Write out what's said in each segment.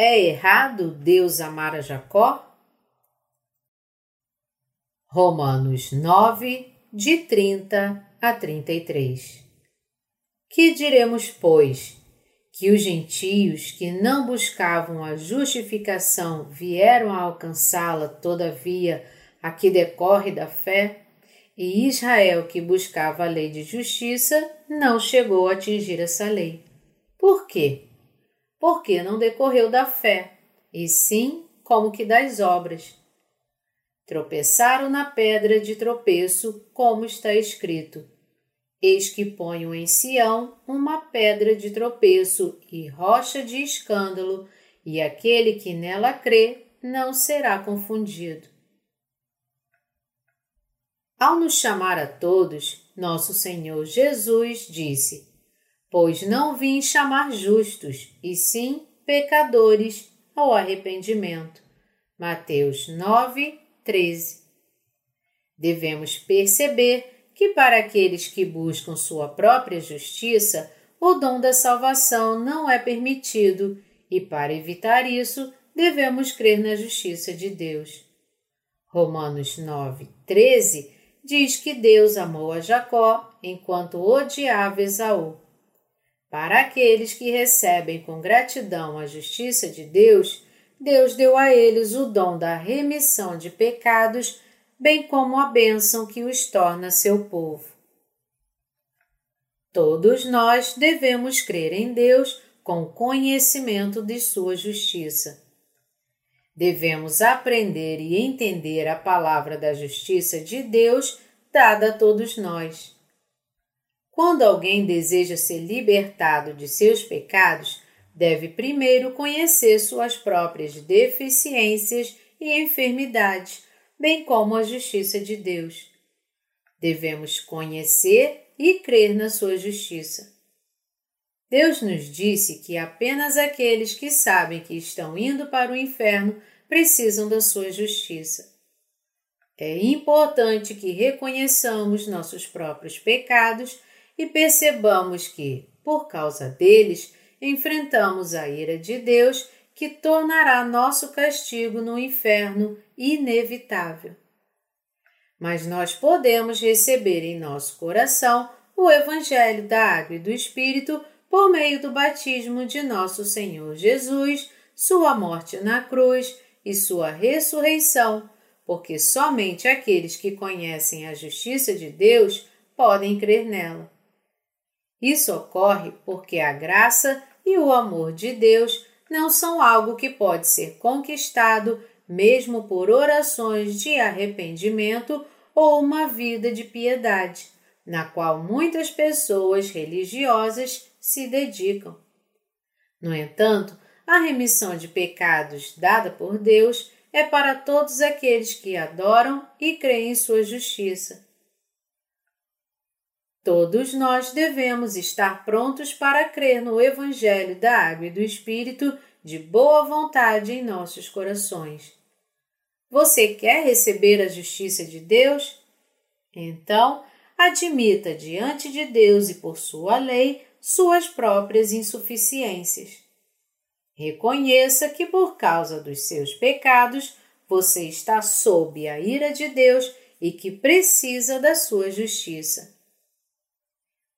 É errado Deus amar a Jacó? Romanos 9, de 30 a 33 Que diremos, pois? Que os gentios que não buscavam a justificação vieram a alcançá-la, todavia, a que decorre da fé? E Israel, que buscava a lei de justiça, não chegou a atingir essa lei. Por quê? Porque não decorreu da fé, e sim como que das obras. Tropeçaram na pedra de tropeço, como está escrito: Eis que ponho em Sião uma pedra de tropeço e rocha de escândalo, e aquele que nela crê não será confundido. Ao nos chamar a todos, nosso Senhor Jesus disse: Pois não vim chamar justos, e sim pecadores ao arrependimento. Mateus 9, 13. Devemos perceber que para aqueles que buscam sua própria justiça, o dom da salvação não é permitido, e para evitar isso, devemos crer na justiça de Deus. Romanos 9, 13 diz que Deus amou a Jacó enquanto odiava Esaú. Para aqueles que recebem com gratidão a justiça de Deus, Deus deu a eles o dom da remissão de pecados, bem como a bênção que os torna seu povo. Todos nós devemos crer em Deus com conhecimento de sua justiça. Devemos aprender e entender a palavra da justiça de Deus dada a todos nós. Quando alguém deseja ser libertado de seus pecados, deve primeiro conhecer suas próprias deficiências e enfermidades, bem como a justiça de Deus. Devemos conhecer e crer na sua justiça. Deus nos disse que apenas aqueles que sabem que estão indo para o inferno precisam da sua justiça. É importante que reconheçamos nossos próprios pecados e percebamos que, por causa deles, enfrentamos a ira de Deus que tornará nosso castigo no inferno inevitável. Mas nós podemos receber em nosso coração o Evangelho da Água e do Espírito por meio do batismo de nosso Senhor Jesus, sua morte na cruz e sua ressurreição, porque somente aqueles que conhecem a justiça de Deus podem crer nela. Isso ocorre porque a graça e o amor de Deus não são algo que pode ser conquistado mesmo por orações de arrependimento ou uma vida de piedade, na qual muitas pessoas religiosas se dedicam. No entanto, a remissão de pecados dada por Deus é para todos aqueles que adoram e creem em sua justiça. Todos nós devemos estar prontos para crer no Evangelho da Água e do Espírito de boa vontade em nossos corações. Você quer receber a justiça de Deus? Então, admita diante de Deus e por sua lei suas próprias insuficiências. Reconheça que por causa dos seus pecados você está sob a ira de Deus e que precisa da sua justiça.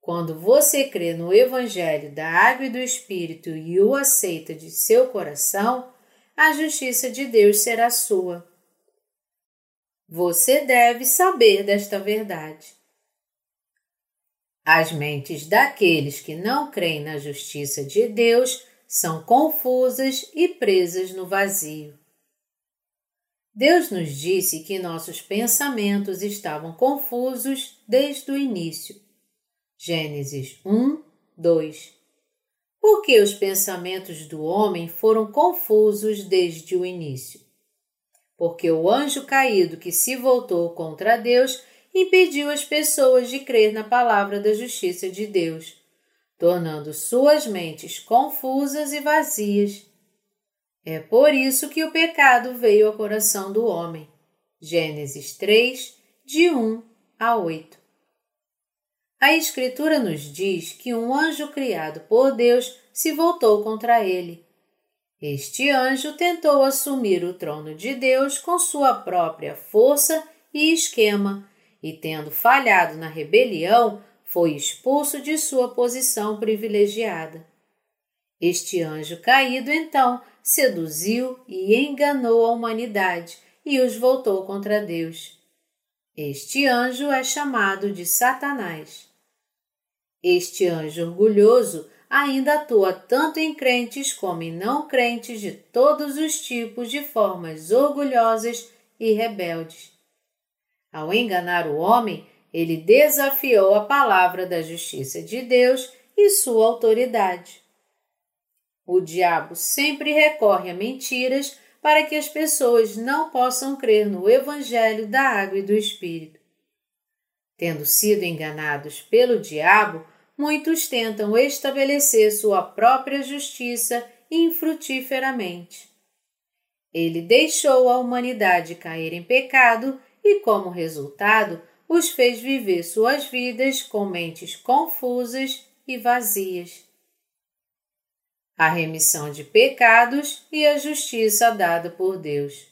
Quando você crê no Evangelho da Água e do Espírito e o aceita de seu coração, a justiça de Deus será sua. Você deve saber desta verdade. As mentes daqueles que não creem na justiça de Deus são confusas e presas no vazio. Deus nos disse que nossos pensamentos estavam confusos desde o início. Gênesis 1, 2. Por que os pensamentos do homem foram confusos desde o início? Porque o anjo caído que se voltou contra Deus impediu as pessoas de crer na palavra da justiça de Deus tornando suas mentes confusas e vazias. É por isso que o pecado veio ao coração do homem. Gênesis 3, de 1 a 8. A Escritura nos diz que um anjo criado por Deus se voltou contra ele. Este anjo tentou assumir o trono de Deus com sua própria força e esquema, e tendo falhado na rebelião, foi expulso de sua posição privilegiada. Este anjo caído, então, seduziu e enganou a humanidade e os voltou contra Deus. Este anjo é chamado de Satanás. Este anjo orgulhoso ainda atua tanto em crentes como em não crentes de todos os tipos de formas orgulhosas e rebeldes. Ao enganar o homem, ele desafiou a palavra da justiça de Deus e sua autoridade. O diabo sempre recorre a mentiras para que as pessoas não possam crer no Evangelho da Água e do Espírito. Tendo sido enganados pelo diabo, muitos tentam estabelecer sua própria justiça infrutíferamente. Ele deixou a humanidade cair em pecado e, como resultado, os fez viver suas vidas com mentes confusas e vazias a remissão de pecados e a justiça dada por Deus.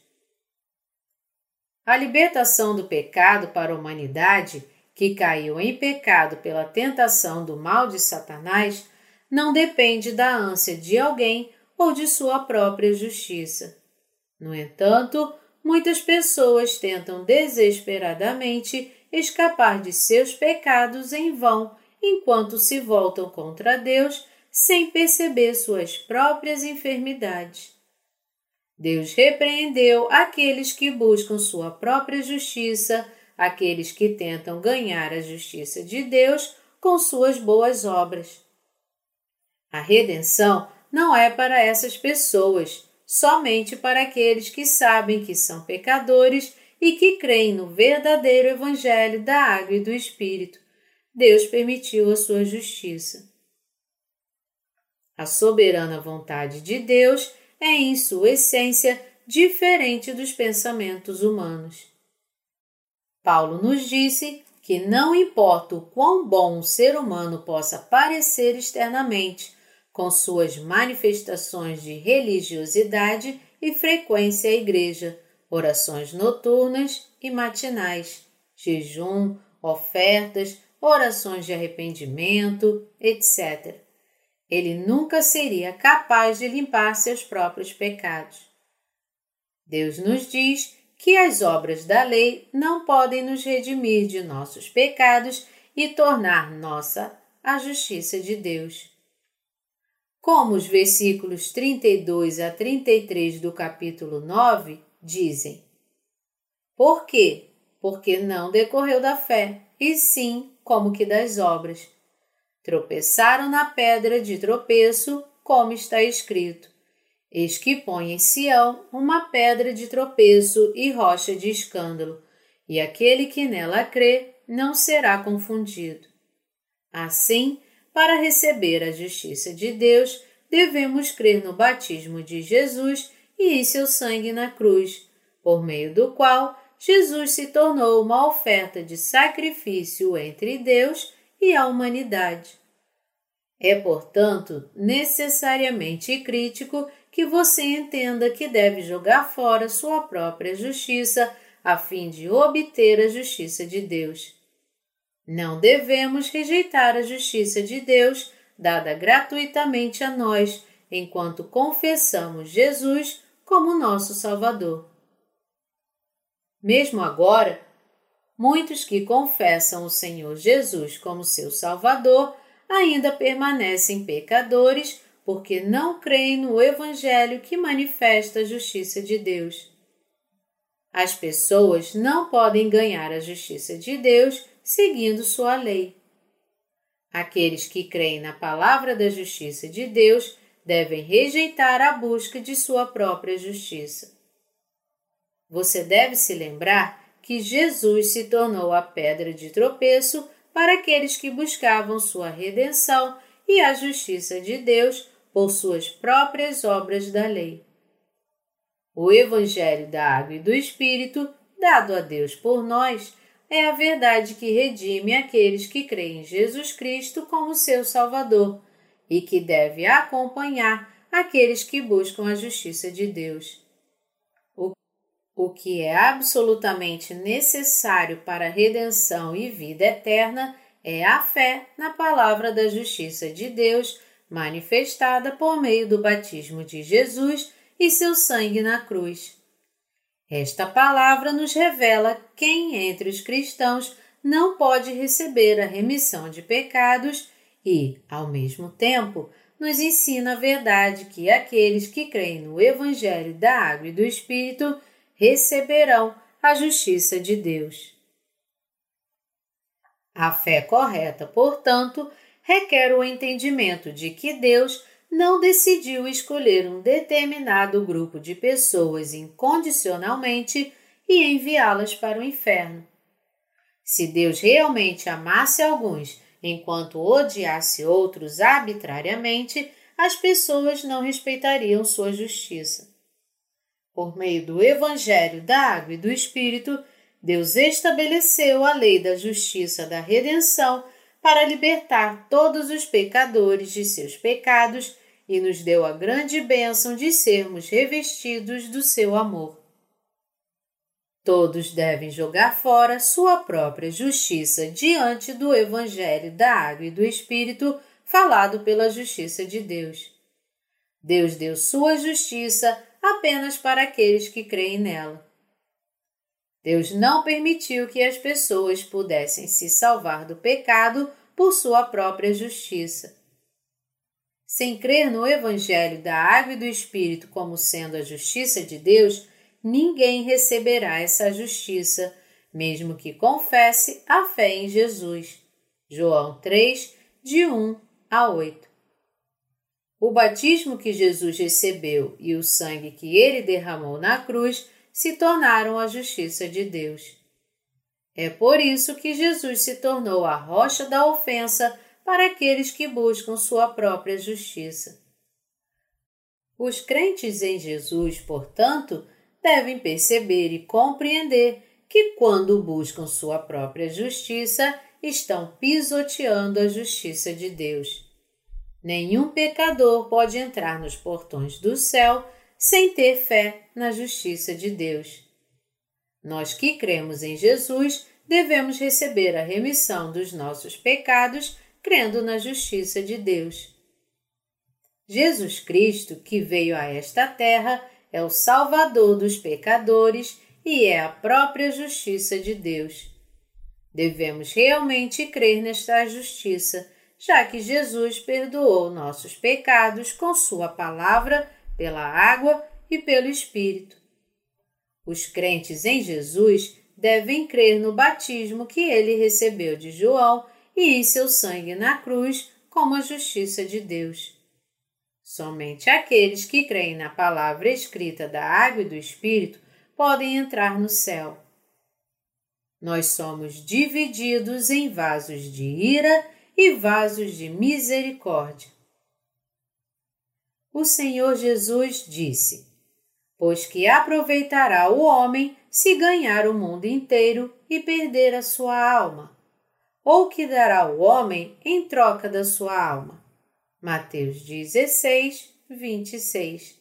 A libertação do pecado para a humanidade, que caiu em pecado pela tentação do mal de Satanás, não depende da ânsia de alguém ou de sua própria justiça. No entanto, muitas pessoas tentam desesperadamente escapar de seus pecados em vão enquanto se voltam contra Deus sem perceber suas próprias enfermidades. Deus repreendeu aqueles que buscam sua própria justiça, aqueles que tentam ganhar a justiça de Deus com suas boas obras. A redenção não é para essas pessoas, somente para aqueles que sabem que são pecadores e que creem no verdadeiro Evangelho da Água e do Espírito. Deus permitiu a sua justiça. A soberana vontade de Deus é, em sua essência, diferente dos pensamentos humanos. Paulo nos disse que não importa o quão bom um ser humano possa parecer externamente, com suas manifestações de religiosidade e frequência à igreja, orações noturnas e matinais, jejum, ofertas, orações de arrependimento, etc ele nunca seria capaz de limpar seus próprios pecados. Deus nos diz que as obras da lei não podem nos redimir de nossos pecados e tornar nossa a justiça de Deus. Como os versículos 32 a 33 do capítulo 9 dizem: Por quê? Porque não decorreu da fé, e sim como que das obras tropeçaram na pedra de tropeço, como está escrito. Eis que põe em Sião uma pedra de tropeço e rocha de escândalo, e aquele que nela crê não será confundido. Assim, para receber a justiça de Deus, devemos crer no batismo de Jesus e em seu sangue na cruz, por meio do qual Jesus se tornou uma oferta de sacrifício entre Deus e a humanidade. É, portanto, necessariamente crítico que você entenda que deve jogar fora sua própria justiça a fim de obter a justiça de Deus. Não devemos rejeitar a justiça de Deus dada gratuitamente a nós enquanto confessamos Jesus como nosso Salvador. Mesmo agora, muitos que confessam o Senhor Jesus como seu Salvador ainda permanecem pecadores porque não creem no Evangelho que manifesta a justiça de Deus. As pessoas não podem ganhar a justiça de Deus seguindo sua lei. Aqueles que creem na palavra da justiça de Deus devem rejeitar a busca de sua própria justiça. Você deve se lembrar que Jesus se tornou a pedra de tropeço para aqueles que buscavam sua redenção e a justiça de Deus por suas próprias obras da lei. O Evangelho da Água e do Espírito, dado a Deus por nós, é a verdade que redime aqueles que creem em Jesus Cristo como seu Salvador e que deve acompanhar aqueles que buscam a justiça de Deus. O, que é absolutamente necessário para a redenção e vida eterna é a fé na palavra da justiça de Deus manifestada por meio do batismo de Jesus e seu sangue na cruz. Esta palavra nos revela quem entre os cristãos não pode receber a remissão de pecados e, ao mesmo tempo, nos ensina a verdade que aqueles que creem no Evangelho da Água e do Espírito receberão a justiça de Deus. A fé correta, portanto, requer o entendimento de que Deus não decidiu escolher um determinado grupo de pessoas incondicionalmente e enviá-las para o inferno. Se Deus realmente amasse alguns enquanto odiasse outros arbitrariamente, as pessoas não respeitariam sua justiça. Por meio do Evangelho da Água e do Espírito, Deus estabeleceu a lei da justiça da redenção para libertar todos os pecadores de seus pecados e nos deu a grande bênção de sermos revestidos do seu amor. Todos devem jogar fora sua própria justiça diante do Evangelho da Água e do Espírito falado pela justiça de Deus. Deus deu sua justiça apenas para aqueles que creem nela. Deus não permitiu que as pessoas pudessem se salvar do pecado por sua própria justiça. Sem crer no Evangelho da Água e do Espírito como sendo a justiça de Deus, ninguém receberá essa justiça, mesmo que confesse a fé em Jesus. João 3, de 1 a 8. O batismo que Jesus recebeu e o sangue que ele derramou na cruz se tornaram a justiça de Deus. É por isso que Jesus se tornou a rocha da ofensa para aqueles que buscam sua própria justiça. Os crentes em Jesus, portanto, devem perceber e compreender que, quando buscam sua própria justiça, estão pisoteando a justiça de Deus. Nenhum pecador pode entrar nos portões do céu sem ter fé na justiça de Deus. Nós que cremos em Jesus devemos receber a remissão dos nossos pecados crendo na justiça de Deus. Jesus Cristo, que veio a esta terra, é o Salvador dos pecadores e é a própria justiça de Deus. Devemos realmente crer nesta justiça, já que Jesus perdoou nossos pecados com Sua palavra, pela água e pelo Espírito. Os crentes em Jesus devem crer no batismo que ele recebeu de João e em seu sangue na cruz como a justiça de Deus. Somente aqueles que creem na palavra escrita da água e do Espírito podem entrar no céu. Nós somos divididos em vasos de ira e vasos de misericórdia. O Senhor Jesus disse: Pois que aproveitará o homem se ganhar o mundo inteiro e perder a sua alma? Ou que dará o homem em troca da sua alma? Mateus 16, 26.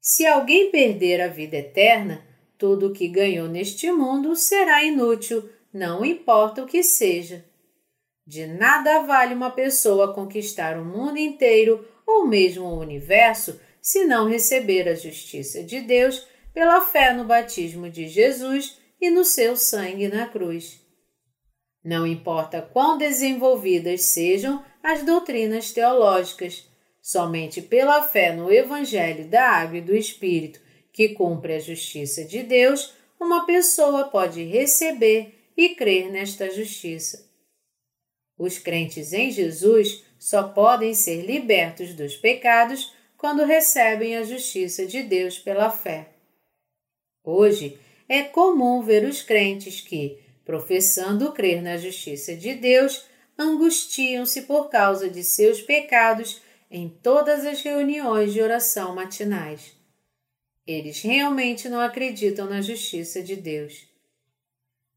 Se alguém perder a vida eterna, tudo o que ganhou neste mundo será inútil, não importa o que seja. De nada vale uma pessoa conquistar o mundo inteiro ou mesmo o universo se não receber a justiça de Deus pela fé no batismo de Jesus e no seu sangue na cruz. Não importa quão desenvolvidas sejam as doutrinas teológicas. Somente pela fé no Evangelho da Água e do Espírito, que cumpre a justiça de Deus, uma pessoa pode receber e crer nesta justiça. Os crentes em Jesus só podem ser libertos dos pecados quando recebem a justiça de Deus pela fé. Hoje é comum ver os crentes que, professando crer na justiça de Deus, angustiam-se por causa de seus pecados em todas as reuniões de oração matinais. Eles realmente não acreditam na justiça de Deus.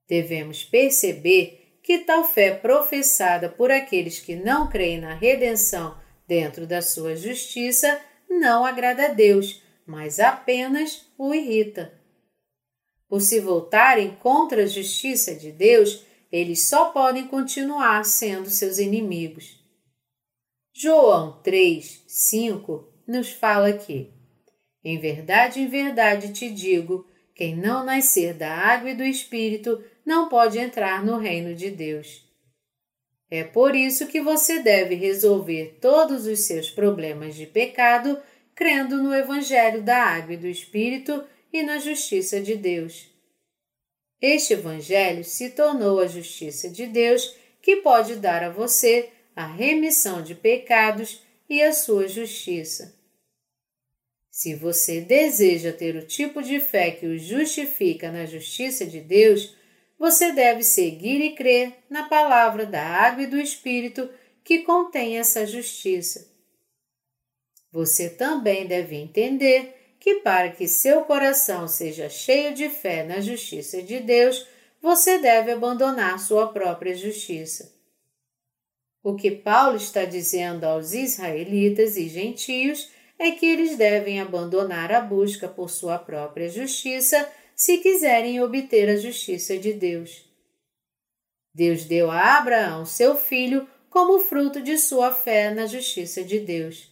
Devemos perceber que tal fé professada por aqueles que não creem na redenção dentro da sua justiça não agrada a Deus, mas apenas o irrita. Por se voltarem contra a justiça de Deus, eles só podem continuar sendo seus inimigos. João 3, 5 nos fala que, em verdade, em verdade te digo, quem não nascer da água e do Espírito não pode entrar no reino de Deus. É por isso que você deve resolver todos os seus problemas de pecado crendo no Evangelho da Água e do Espírito e na justiça de Deus. Este Evangelho se tornou a justiça de Deus que pode dar a você a remissão de pecados e a sua justiça. Se você deseja ter o tipo de fé que o justifica na justiça de Deus, você deve seguir e crer na palavra da água e do Espírito que contém essa justiça. Você também deve entender que, para que seu coração seja cheio de fé na justiça de Deus, você deve abandonar sua própria justiça. O que Paulo está dizendo aos israelitas e gentios é que eles devem abandonar a busca por sua própria justiça se quiserem obter a justiça de Deus. Deus deu a Abraão seu filho como fruto de sua fé na justiça de Deus.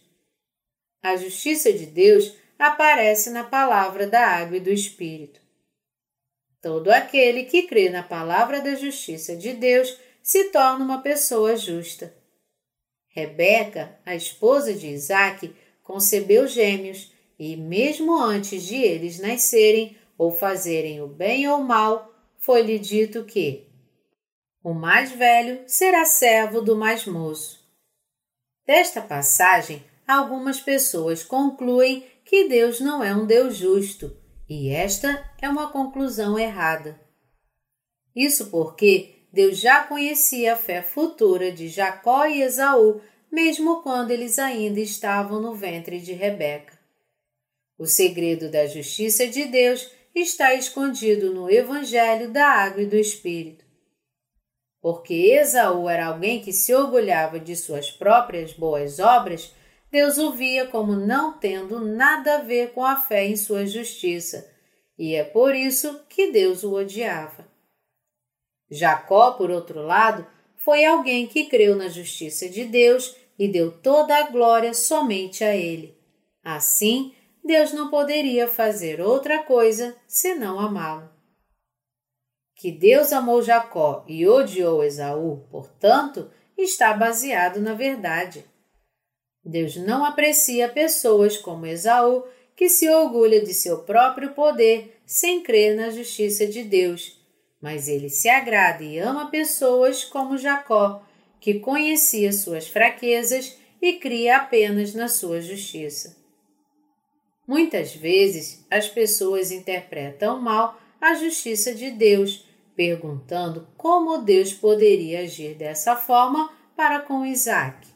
A justiça de Deus aparece na palavra da água e do Espírito. Todo aquele que crê na palavra da justiça de Deus se torna uma pessoa justa. Rebeca, a esposa de Isaque, concebeu gêmeos e, mesmo antes de eles nascerem, ou fazerem o bem ou o mal, foi-lhe dito que o mais velho será servo do mais moço. Desta passagem, algumas pessoas concluem que Deus não é um Deus justo, e esta é uma conclusão errada. Isso porque Deus já conhecia a fé futura de Jacó e Esaú, mesmo quando eles ainda estavam no ventre de Rebeca. O segredo da justiça de Deus está escondido no Evangelho da Água e do Espírito. Porque Esaú era alguém que se orgulhava de suas próprias boas obras, Deus o via como não tendo nada a ver com a fé em sua justiça, e é por isso que Deus o odiava. Jacó, por outro lado, foi alguém que creu na justiça de Deus e deu toda a glória somente a ele. Assim, Deus não poderia fazer outra coisa senão amá-lo. Que Deus amou Jacó e odiou Esaú, portanto, está baseado na verdade. Deus não aprecia pessoas como Esaú, que se orgulha de seu próprio poder sem crer na justiça de Deus, mas ele se agrada e ama pessoas como Jacó, que conhecia suas fraquezas e cria apenas na sua justiça. Muitas vezes as pessoas interpretam mal a justiça de Deus, perguntando como Deus poderia agir dessa forma para com Isaac.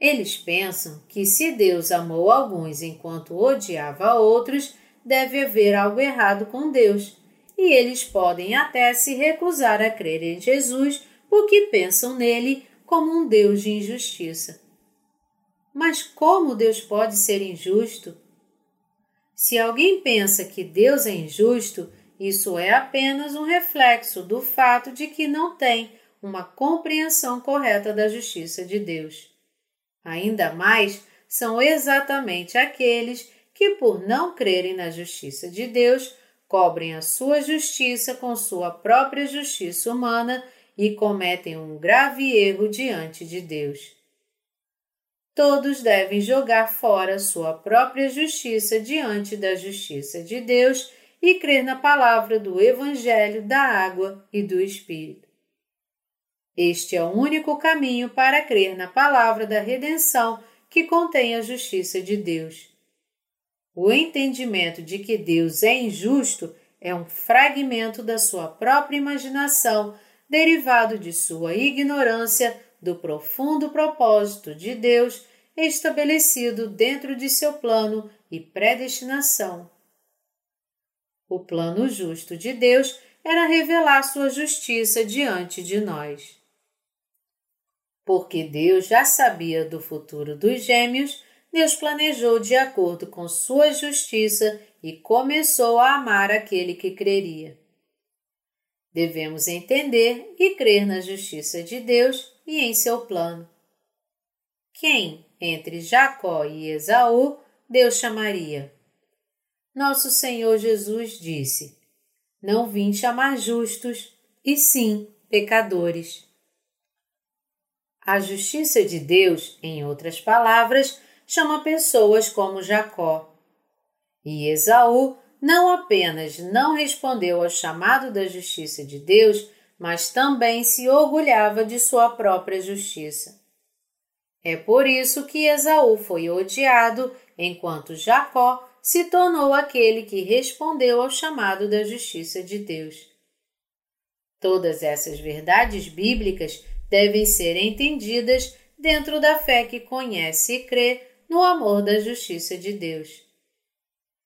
Eles pensam que se Deus amou alguns enquanto odiava outros, deve haver algo errado com Deus, e eles podem até se recusar a crer em Jesus porque pensam nele como um Deus de injustiça. Mas como Deus pode ser injusto? Se alguém pensa que Deus é injusto, isso é apenas um reflexo do fato de que não tem uma compreensão correta da justiça de Deus. Ainda mais são exatamente aqueles que, por não crerem na justiça de Deus, cobrem a sua justiça com sua própria justiça humana e cometem um grave erro diante de Deus todos devem jogar fora sua própria justiça diante da justiça de Deus e crer na palavra do Evangelho da água e do Espírito. Este é o único caminho para crer na palavra da redenção que contém a justiça de Deus. O entendimento de que Deus é injusto é um fragmento da sua própria imaginação, derivado de sua ignorância do profundo propósito de Deus estabelecido dentro de seu plano e predestinação. O plano justo de Deus era revelar sua justiça diante de nós. Porque Deus já sabia do futuro dos gêmeos, Deus planejou de acordo com sua justiça e começou a amar aquele que creria. Devemos entender e crer na justiça de Deus e em seu plano. Quem, entre Jacó e Esaú, Deus chamaria? Nosso Senhor Jesus disse: Não vim chamar justos, e sim pecadores. A justiça de Deus, em outras palavras, chama pessoas como Jacó. E Esaú não apenas não respondeu ao chamado da justiça de Deus, mas também se orgulhava de sua própria justiça. É por isso que Esaú foi odiado, enquanto Jacó se tornou aquele que respondeu ao chamado da justiça de Deus. Todas essas verdades bíblicas devem ser entendidas dentro da fé que conhece e crê no amor da justiça de Deus.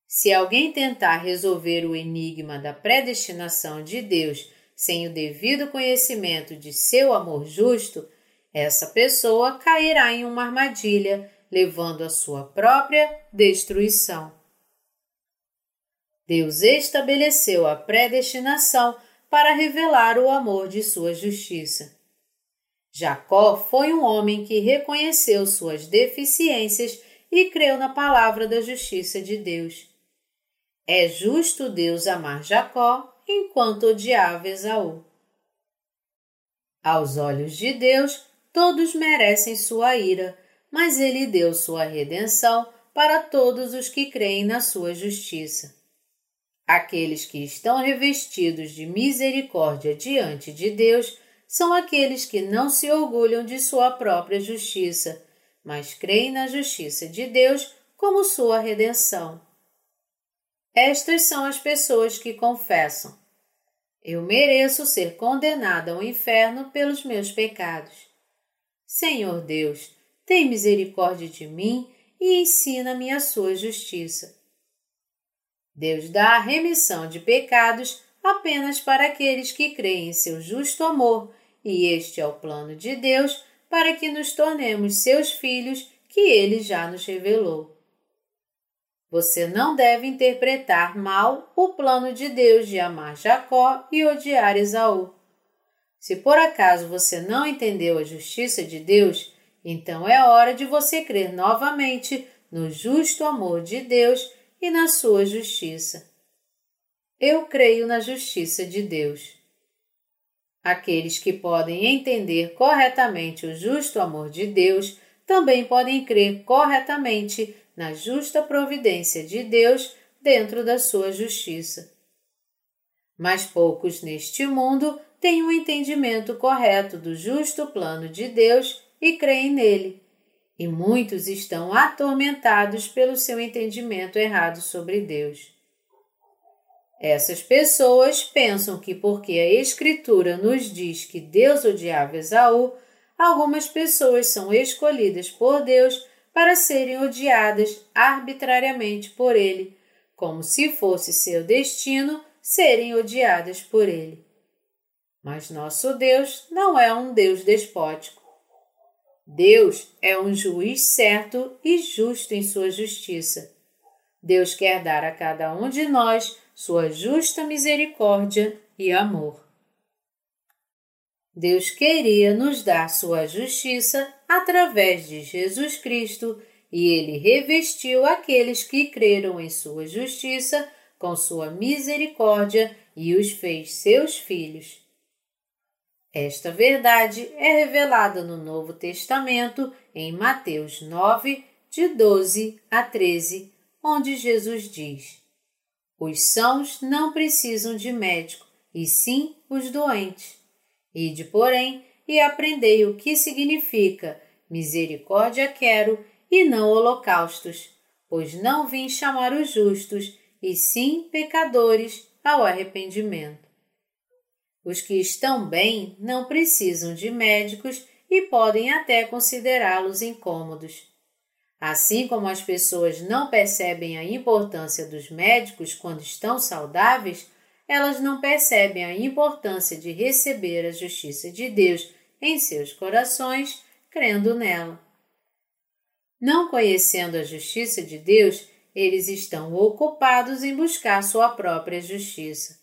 Se alguém tentar resolver o enigma da predestinação de Deus sem o devido conhecimento de seu amor justo, essa pessoa cairá em uma armadilha, levando à sua própria destruição. Deus estabeleceu a predestinação para revelar o amor de sua justiça. Jacó foi um homem que reconheceu suas deficiências e creu na palavra da justiça de Deus. É justo Deus amar Jacó enquanto odiava Esaú. Aos olhos de Deus, todos merecem sua ira, mas ele deu sua redenção para todos os que creem na sua justiça. Aqueles que estão revestidos de misericórdia diante de Deus são aqueles que não se orgulham de sua própria justiça, mas creem na justiça de Deus como sua redenção. Estas são as pessoas que confessam: Eu mereço ser condenada ao inferno pelos meus pecados. Senhor Deus, tem misericórdia de mim e ensina-me a sua justiça. Deus dá a remissão de pecados apenas para aqueles que creem em seu justo amor e este é o plano de Deus para que nos tornemos seus filhos que ele já nos revelou. Você não deve interpretar mal o plano de Deus de amar Jacó e odiar Esaú. Se por acaso você não entendeu a justiça de Deus, então é hora de você crer novamente no justo amor de Deus e na sua justiça. Eu creio na justiça de Deus. Aqueles que podem entender corretamente o justo amor de Deus também podem crer corretamente na justa providência de Deus dentro da sua justiça. Mas poucos neste mundo têm um entendimento correto do justo plano de Deus e creem nele, e muitos estão atormentados pelo seu entendimento errado sobre Deus. Essas pessoas pensam que porque a Escritura nos diz que Deus odiava Esaú, algumas pessoas são escolhidas por Deus para serem odiadas arbitrariamente por ele, como se fosse seu destino serem odiadas por ele. Mas nosso Deus não é um Deus despótico. Deus é um juiz certo e justo em sua justiça. Deus quer dar a cada um de nós sua justa misericórdia e amor. Deus queria nos dar sua justiça através de Jesus Cristo e ele revestiu aqueles que creram em sua justiça com sua misericórdia e os fez seus filhos. Esta verdade é revelada no Novo Testamento em Mateus 9, de 12 a 13, onde Jesus diz: os sãos não precisam de médico, e sim os doentes. Ide, porém, e aprendei o que significa misericórdia quero e não holocaustos, pois não vim chamar os justos, e sim pecadores ao arrependimento. Os que estão bem não precisam de médicos e podem até considerá-los incômodos. Assim como as pessoas não percebem a importância dos médicos quando estão saudáveis, elas não percebem a importância de receber a justiça de Deus em seus corações, crendo nela. Não conhecendo a justiça de Deus, eles estão ocupados em buscar sua própria justiça.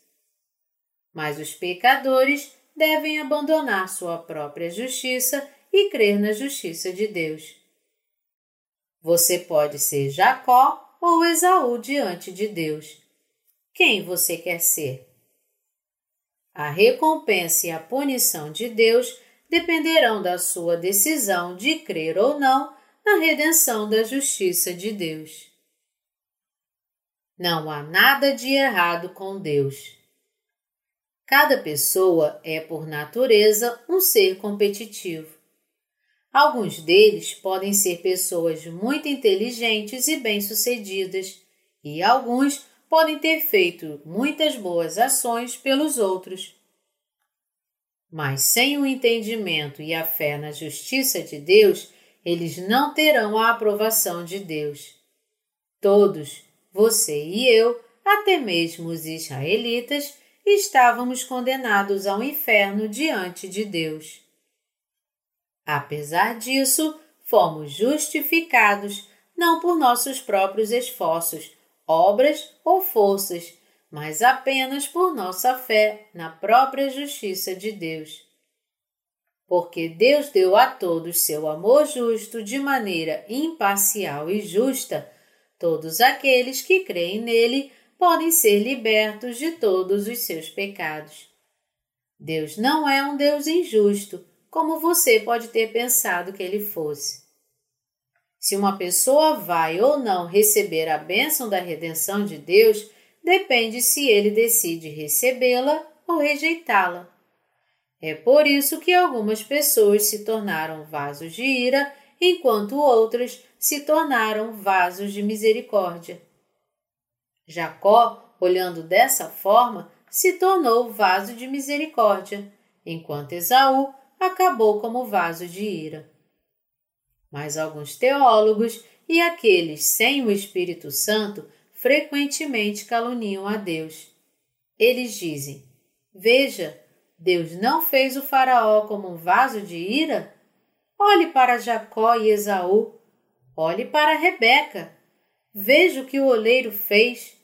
Mas os pecadores devem abandonar sua própria justiça e crer na justiça de Deus. Você pode ser Jacó ou Esaú diante de Deus. Quem você quer ser? A recompensa e a punição de Deus dependerão da sua decisão de crer ou não na redenção da justiça de Deus. Não há nada de errado com Deus. Cada pessoa é, por natureza, um ser competitivo. Alguns deles podem ser pessoas muito inteligentes e bem-sucedidas, e alguns podem ter feito muitas boas ações pelos outros. Mas sem o entendimento e a fé na justiça de Deus, eles não terão a aprovação de Deus. Todos, você e eu, até mesmo os israelitas, estávamos condenados ao inferno diante de Deus. Apesar disso, fomos justificados não por nossos próprios esforços, obras ou forças, mas apenas por nossa fé na própria justiça de Deus porque Deus deu a todos seu amor justo de maneira imparcial e justa, todos aqueles que creem nele podem ser libertos de todos os seus pecados. Deus não é um Deus injusto, como você pode ter pensado que ele fosse. Se uma pessoa vai ou não receber a bênção da redenção de Deus, depende se ele decide recebê-la ou rejeitá-la. É por isso que algumas pessoas se tornaram vasos de ira, enquanto outras se tornaram vasos de misericórdia. Jacó, olhando dessa forma, se tornou vaso de misericórdia, enquanto Esaú acabou como vaso de ira. Mas alguns teólogos e aqueles sem o Espírito Santo frequentemente caluniam a Deus. Eles dizem: Veja, Deus não fez o Faraó como um vaso de ira? Olhe para Jacó e Esaú. Olhe para Rebeca. Veja o que o oleiro fez.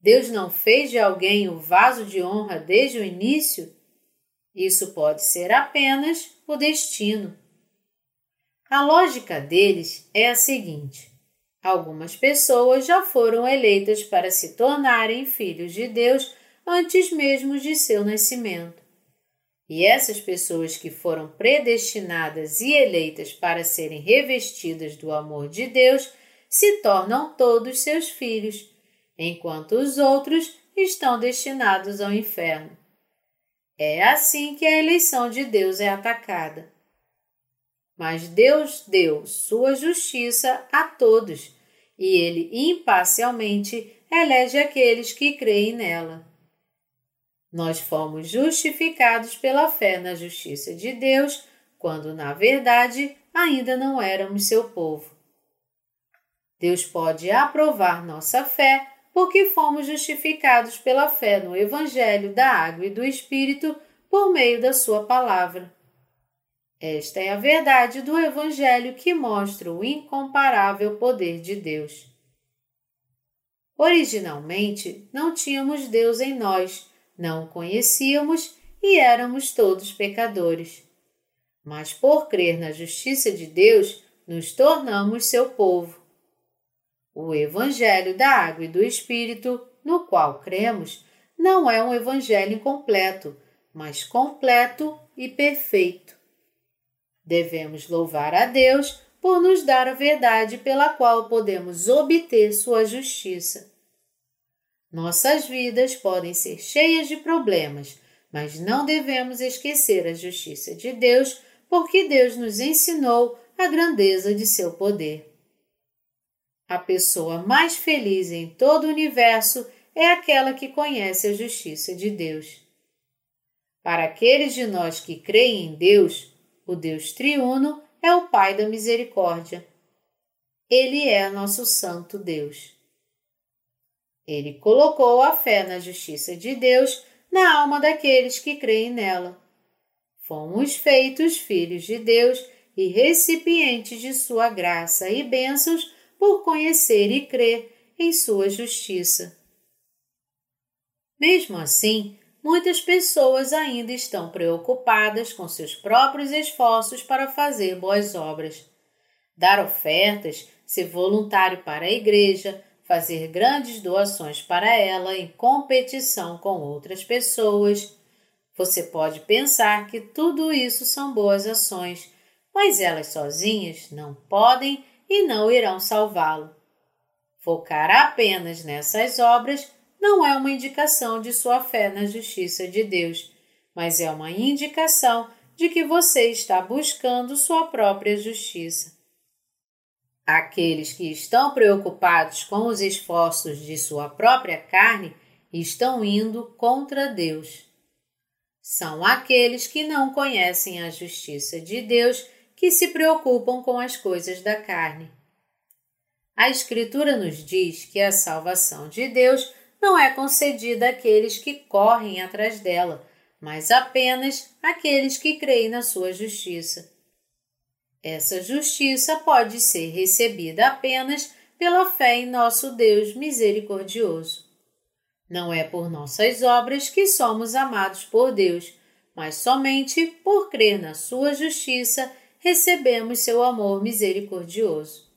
Deus não fez de alguém o vaso de honra desde o início? Isso pode ser apenas o destino. A lógica deles é a seguinte: algumas pessoas já foram eleitas para se tornarem filhos de Deus antes mesmo de seu nascimento. E essas pessoas que foram predestinadas e eleitas para serem revestidas do amor de Deus se tornam todos seus filhos, enquanto os outros estão destinados ao inferno. É assim que a eleição de Deus é atacada. Mas Deus deu sua justiça a todos, e ele imparcialmente elege aqueles que creem nela. Nós fomos justificados pela fé na justiça de Deus, quando na verdade ainda não éramos seu povo. Deus pode aprovar nossa fé porque fomos justificados pela fé no Evangelho da Água e do Espírito por meio da Sua palavra. Esta é a verdade do Evangelho que mostra o incomparável poder de Deus. Originalmente, não tínhamos Deus em nós não o conhecíamos e éramos todos pecadores. Mas por crer na justiça de Deus, nos tornamos seu povo. O Evangelho da Água e do Espírito, no qual cremos, não é um evangelho incompleto, mas completo e perfeito. Devemos louvar a Deus por nos dar a verdade pela qual podemos obter sua justiça. Nossas vidas podem ser cheias de problemas, mas não devemos esquecer a justiça de Deus, porque Deus nos ensinou a grandeza de seu poder. A pessoa mais feliz em todo o universo é aquela que conhece a justiça de Deus. Para aqueles de nós que creem em Deus, o Deus triuno é o Pai da misericórdia. Ele é nosso Santo Deus. Ele colocou a fé na justiça de Deus na alma daqueles que creem nela. Fomos feitos filhos de Deus e recipientes de sua graça e bênçãos por conhecer e crer em sua justiça. Mesmo assim, muitas pessoas ainda estão preocupadas com seus próprios esforços para fazer boas obras. Dar ofertas, ser voluntário para a igreja, fazer grandes doações para ela em competição com outras pessoas. Você pode pensar que tudo isso são boas ações, mas elas sozinhas não podem e não irão salvá-lo. Focar apenas nessas obras não é uma indicação de sua fé na justiça de Deus, mas é uma indicação de que você está buscando sua própria justiça. Aqueles que estão preocupados com os esforços de sua própria carne estão indo contra Deus. São aqueles que não conhecem a justiça de Deus que se preocupam com as coisas da carne. A Escritura nos diz que a salvação de Deus não é concedida àqueles que correm atrás dela, mas apenas àqueles que creem na sua justiça. Essa justiça pode ser recebida apenas pela fé em nosso Deus misericordioso. Não é por nossas obras que somos amados por Deus, mas somente por crer na Sua justiça recebemos seu amor misericordioso.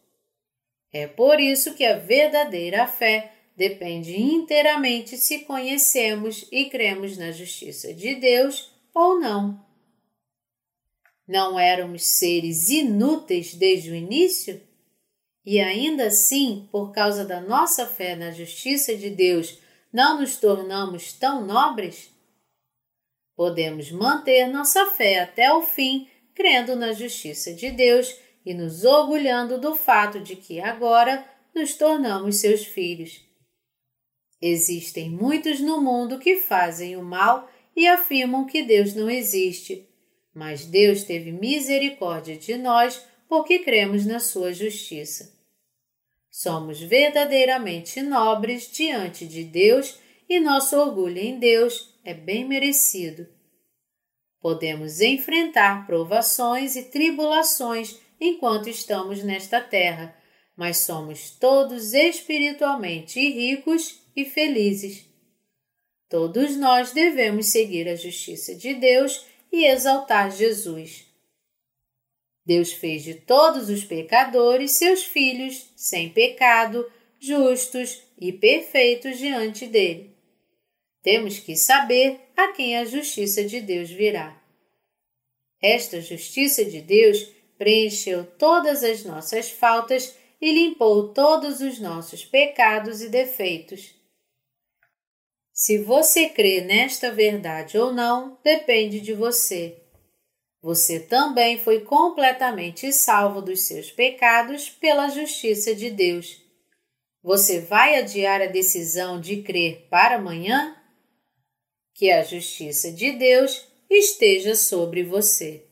É por isso que a verdadeira fé depende inteiramente se conhecemos e cremos na justiça de Deus ou não. Não éramos seres inúteis desde o início? E ainda assim, por causa da nossa fé na justiça de Deus, não nos tornamos tão nobres? Podemos manter nossa fé até o fim, crendo na justiça de Deus e nos orgulhando do fato de que agora nos tornamos seus filhos. Existem muitos no mundo que fazem o mal e afirmam que Deus não existe, mas Deus teve misericórdia de nós porque cremos na sua justiça. Somos verdadeiramente nobres diante de Deus e nosso orgulho em Deus é bem merecido. Podemos enfrentar provações e tribulações enquanto estamos nesta terra, mas somos todos espiritualmente ricos e felizes. Todos nós devemos seguir a justiça de Deus e exaltar Jesus. Deus fez de todos os pecadores seus filhos, sem pecado, justos e perfeitos diante dele. Temos que saber a quem a justiça de Deus virá. Esta justiça de Deus preencheu todas as nossas faltas e limpou todos os nossos pecados e defeitos. Se você crê nesta verdade ou não, depende de você. Você também foi completamente salvo dos seus pecados pela justiça de Deus. Você vai adiar a decisão de crer para amanhã? Que a justiça de Deus esteja sobre você.